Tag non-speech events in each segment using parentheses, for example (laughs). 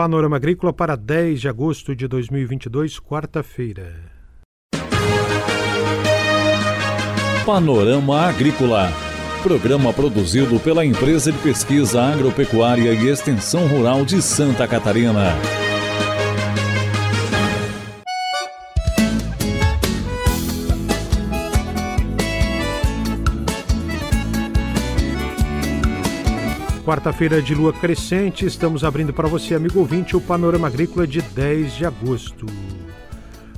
Panorama Agrícola para 10 de agosto de 2022, quarta-feira. Panorama Agrícola. Programa produzido pela Empresa de Pesquisa Agropecuária e Extensão Rural de Santa Catarina. Quarta-feira de lua crescente, estamos abrindo para você, amigo ouvinte, o Panorama Agrícola de 10 de agosto.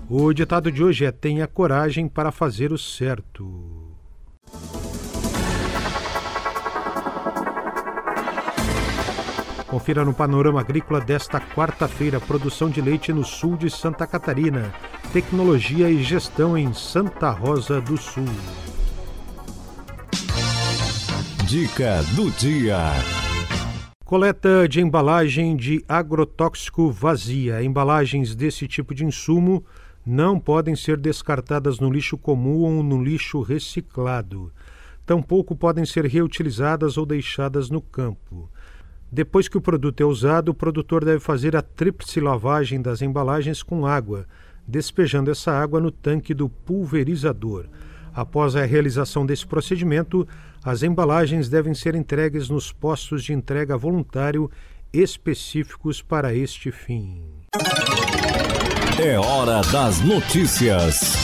O ditado de hoje é: tenha coragem para fazer o certo. Confira no Panorama Agrícola desta quarta-feira: produção de leite no sul de Santa Catarina, tecnologia e gestão em Santa Rosa do Sul. Dica do dia. Coleta de embalagem de agrotóxico vazia. Embalagens desse tipo de insumo não podem ser descartadas no lixo comum ou no lixo reciclado. Tampouco podem ser reutilizadas ou deixadas no campo. Depois que o produto é usado, o produtor deve fazer a tríplice lavagem das embalagens com água, despejando essa água no tanque do pulverizador. Após a realização desse procedimento, as embalagens devem ser entregues nos postos de entrega voluntário específicos para este fim. É hora das notícias.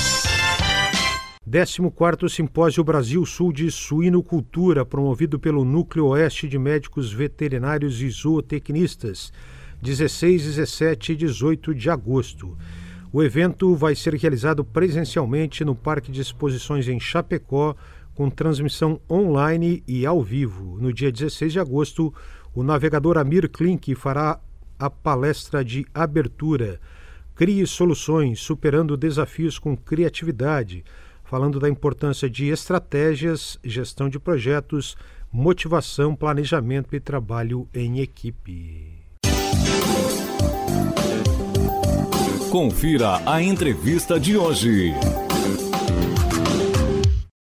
14º Simpósio Brasil Sul de Suinocultura, promovido pelo Núcleo Oeste de Médicos Veterinários e Zootecnistas, 16, 17 e 18 de agosto. O evento vai ser realizado presencialmente no Parque de Exposições em Chapecó, com transmissão online e ao vivo. No dia 16 de agosto, o navegador Amir Klink fará a palestra de abertura. Crie soluções, superando desafios com criatividade, falando da importância de estratégias, gestão de projetos, motivação, planejamento e trabalho em equipe. Confira a entrevista de hoje.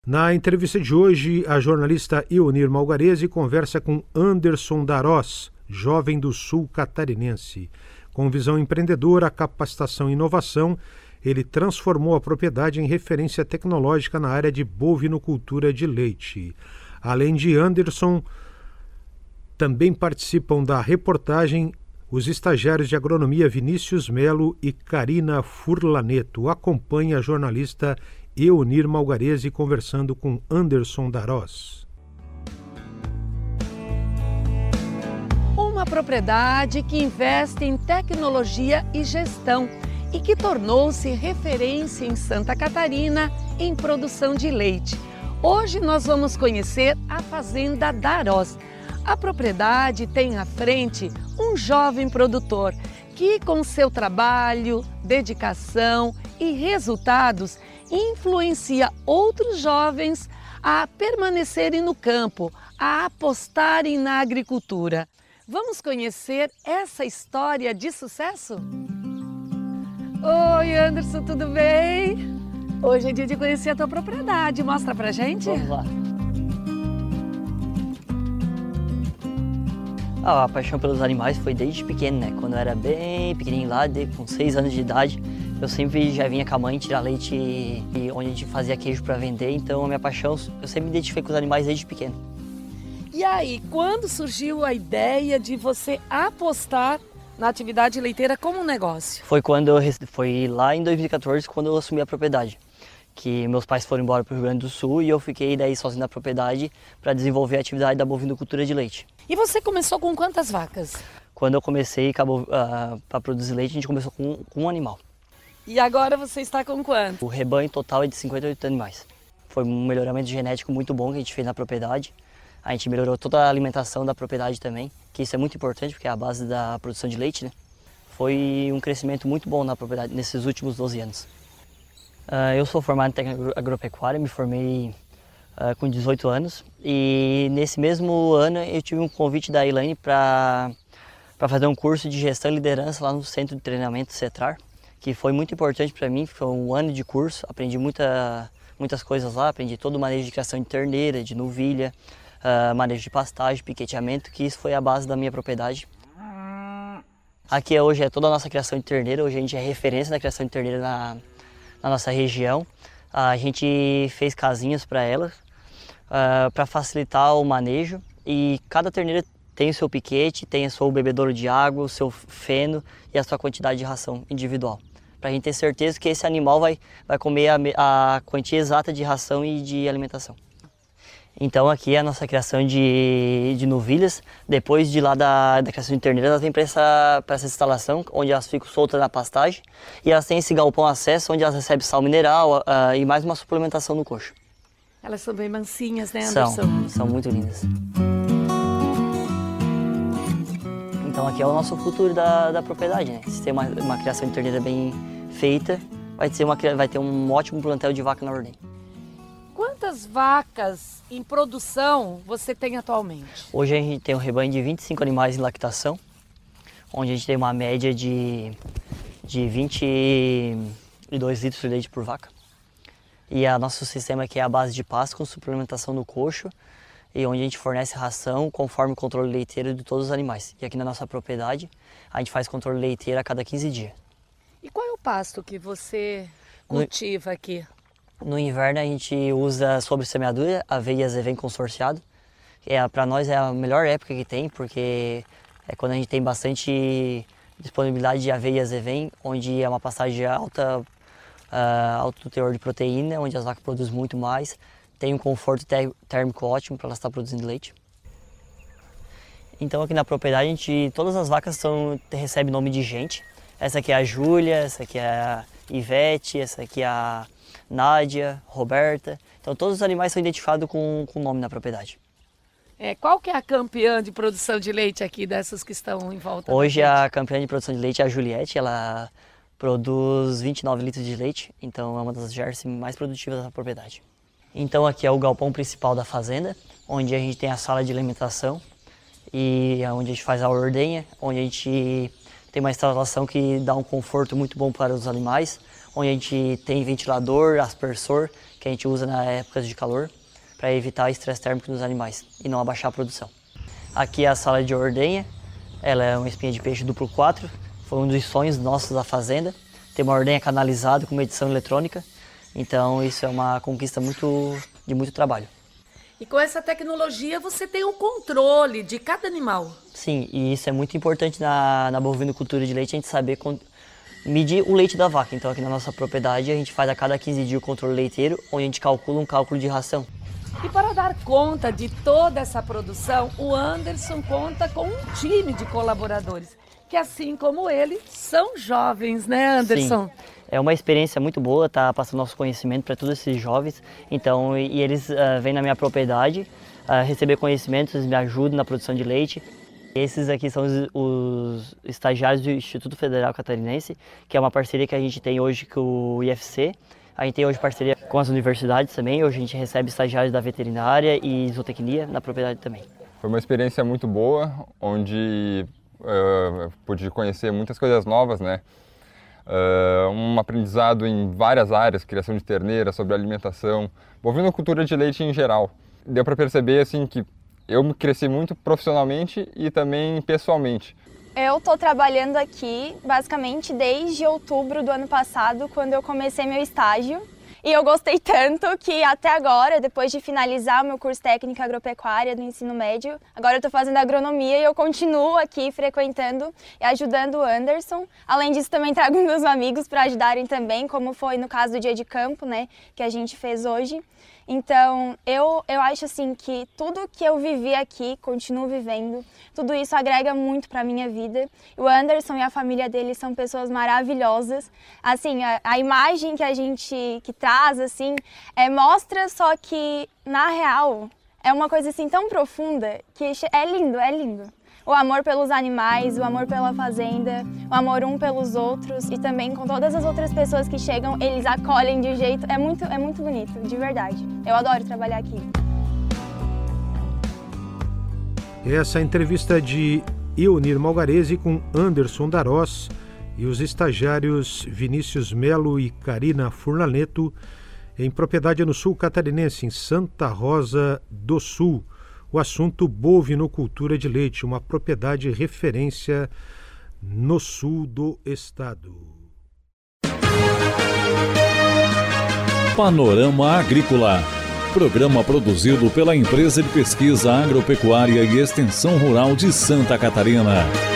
Na entrevista de hoje, a jornalista Ionir Malgarese conversa com Anderson Darós, jovem do sul catarinense. Com visão empreendedora, capacitação e inovação, ele transformou a propriedade em referência tecnológica na área de bovinocultura de leite. Além de Anderson, também participam da reportagem os estagiários de agronomia Vinícius Melo e Karina Furlaneto. Acompanhe a jornalista Eunir Malgarese conversando com Anderson Darós. Uma propriedade que investe em tecnologia e gestão e que tornou-se referência em Santa Catarina em produção de leite. Hoje nós vamos conhecer a Fazenda Darós a propriedade tem à frente um jovem produtor que, com seu trabalho, dedicação e resultados, influencia outros jovens a permanecerem no campo, a apostarem na agricultura. Vamos conhecer essa história de sucesso? Oi, Anderson, tudo bem? Hoje é dia de conhecer a tua propriedade. Mostra pra gente. Vamos lá. Ah, a paixão pelos animais foi desde pequeno, né? Quando eu era bem pequenininho lá, com seis anos de idade, eu sempre já vinha com a mãe tirar leite e, onde a gente fazia queijo para vender. Então a minha paixão, eu sempre me identifiquei com os animais desde pequeno. E aí, quando surgiu a ideia de você apostar na atividade leiteira como um negócio? Foi quando eu, foi lá em 2014 quando eu assumi a propriedade que meus pais foram embora para o Rio Grande do Sul e eu fiquei daí sozinho na propriedade para desenvolver a atividade da bovinocultura de leite. E você começou com quantas vacas? Quando eu comecei uh, ah, para produzir leite, a gente começou com, com, um animal. E agora você está com quanto? O rebanho total é de 58 animais. Foi um melhoramento genético muito bom que a gente fez na propriedade. A gente melhorou toda a alimentação da propriedade também, que isso é muito importante porque é a base da produção de leite, né? Foi um crescimento muito bom na propriedade nesses últimos 12 anos. Uh, eu sou formado em técnica agropecuária, me formei uh, com 18 anos e nesse mesmo ano eu tive um convite da Elaine para fazer um curso de gestão e liderança lá no centro de treinamento CETRAR, que foi muito importante para mim, foi um ano de curso, aprendi muita, muitas coisas lá, aprendi todo o manejo de criação de terneira, de novilha, uh, manejo de pastagem, piqueteamento, que isso foi a base da minha propriedade Aqui hoje é toda a nossa criação de terneira, hoje a gente é referência na criação de terneira na, na nossa região. A gente fez casinhas para elas, uh, para facilitar o manejo e cada terneira tem o seu piquete, tem o seu bebedouro de água, o seu feno e a sua quantidade de ração individual. Para a gente ter certeza que esse animal vai, vai comer a, a quantia exata de ração e de alimentação. Então aqui é a nossa criação de, de novilhas. Depois de lá da, da criação de terneiras, elas vêm para essa, essa instalação, onde elas ficam soltas na pastagem. E elas têm esse galpão acesso, onde elas recebem sal mineral uh, e mais uma suplementação no coxo. Elas são bem mansinhas, né, Anderson? São, são muito lindas. Então aqui é o nosso futuro da, da propriedade, né? Se tem uma, uma criação de terneira bem feita, vai ter, uma, vai ter um ótimo plantel de vaca na ordem. Quantas vacas em produção você tem atualmente? Hoje a gente tem um rebanho de 25 animais em lactação, onde a gente tem uma média de, de 22 litros de leite por vaca. E o nosso sistema aqui é a base de pasto com suplementação no coxo, e onde a gente fornece ração conforme o controle leiteiro de todos os animais. E aqui na nossa propriedade, a gente faz controle leiteiro a cada 15 dias. E qual é o pasto que você cultiva aqui? No inverno a gente usa sobre semeadura, aveia e azevém consorciado. É, para nós é a melhor época que tem, porque é quando a gente tem bastante disponibilidade de aveia e azevém, onde é uma pastagem de alta, uh, alto teor de proteína, onde as vacas produzem muito mais, tem um conforto térmico ótimo para elas estar produzindo leite. Então aqui na propriedade a gente, todas as vacas são, recebem nome de gente. Essa aqui é a Júlia, essa aqui é a Ivete, essa aqui é a Nádia, Roberta. Então todos os animais são identificados com, nome na propriedade. É, qual que é a campeã de produção de leite aqui dessas que estão em volta? Hoje a campeã de produção de leite é a Juliette, ela produz 29 litros de leite, então é uma das jersey mais produtivas da propriedade. Então aqui é o galpão principal da fazenda, onde a gente tem a sala de alimentação e é onde a gente faz a ordenha, onde a gente tem uma instalação que dá um conforto muito bom para os animais, onde a gente tem ventilador, aspersor, que a gente usa na época de calor, para evitar estresse térmico nos animais e não abaixar a produção. Aqui é a sala de ordenha, ela é uma espinha de peixe duplo 4, foi um dos sonhos nossos da fazenda, ter uma ordenha canalizada com medição eletrônica, então isso é uma conquista muito, de muito trabalho. E com essa tecnologia você tem o controle de cada animal. Sim, e isso é muito importante na, na bovinocultura de leite, a gente saber medir o leite da vaca. Então aqui na nossa propriedade a gente faz a cada 15 dias o controle leiteiro, onde a gente calcula um cálculo de ração. E para dar conta de toda essa produção, o Anderson conta com um time de colaboradores, que assim como ele, são jovens, né Anderson? Sim. É uma experiência muito boa, tá passando nosso conhecimento para todos esses jovens. Então, e, e eles uh, vêm na minha propriedade uh, receber conhecimentos, me ajudam na produção de leite. Esses aqui são os, os, estagiários do Instituto Federal Catarinense, que é uma parceria que a gente tem hoje com o IFC. A gente tem hoje parceria com as universidades também. Hoje a gente recebe estagiários da veterinária e zootecnia na propriedade também. Foi uma experiência muito boa, onde uh, pude conhecer muitas coisas novas, né? Uh, um aprendizado em várias áreas, criação de terneira, sobre alimentação, cultura de leite em geral. Deu para perceber assim que eu cresci muito profissionalmente e também pessoalmente. Eu estou trabalhando aqui basicamente desde outubro do ano passado, quando eu comecei meu estágio. E eu gostei tanto que até agora, depois de finalizar o meu curso técnico agropecuária do ensino médio, agora eu estou fazendo agronomia e eu continuo aqui frequentando e ajudando o Anderson. Além disso, também trago (laughs) meus amigos para ajudarem também, como foi no caso do dia de campo, né, que a gente fez hoje. Então, eu, eu acho assim que tudo que eu vivi aqui, continuo vivendo, tudo isso agrega muito para minha vida. O Anderson e a família dele são pessoas maravilhosas. Assim, a, a imagem que a gente que traz assim, é, mostra só que na real é uma coisa assim tão profunda que é lindo, é lindo o amor pelos animais, o amor pela fazenda, o amor um pelos outros e também com todas as outras pessoas que chegam, eles acolhem de jeito, é muito, é muito bonito, de verdade. Eu adoro trabalhar aqui. Essa é entrevista de Eunir Malgarese com Anderson Darós e os estagiários Vinícius Melo e Karina Furlaneto em propriedade no sul catarinense, em Santa Rosa do Sul o assunto bovinocultura de leite, uma propriedade referência no sul do estado. Panorama Agrícola. Programa produzido pela Empresa de Pesquisa Agropecuária e Extensão Rural de Santa Catarina.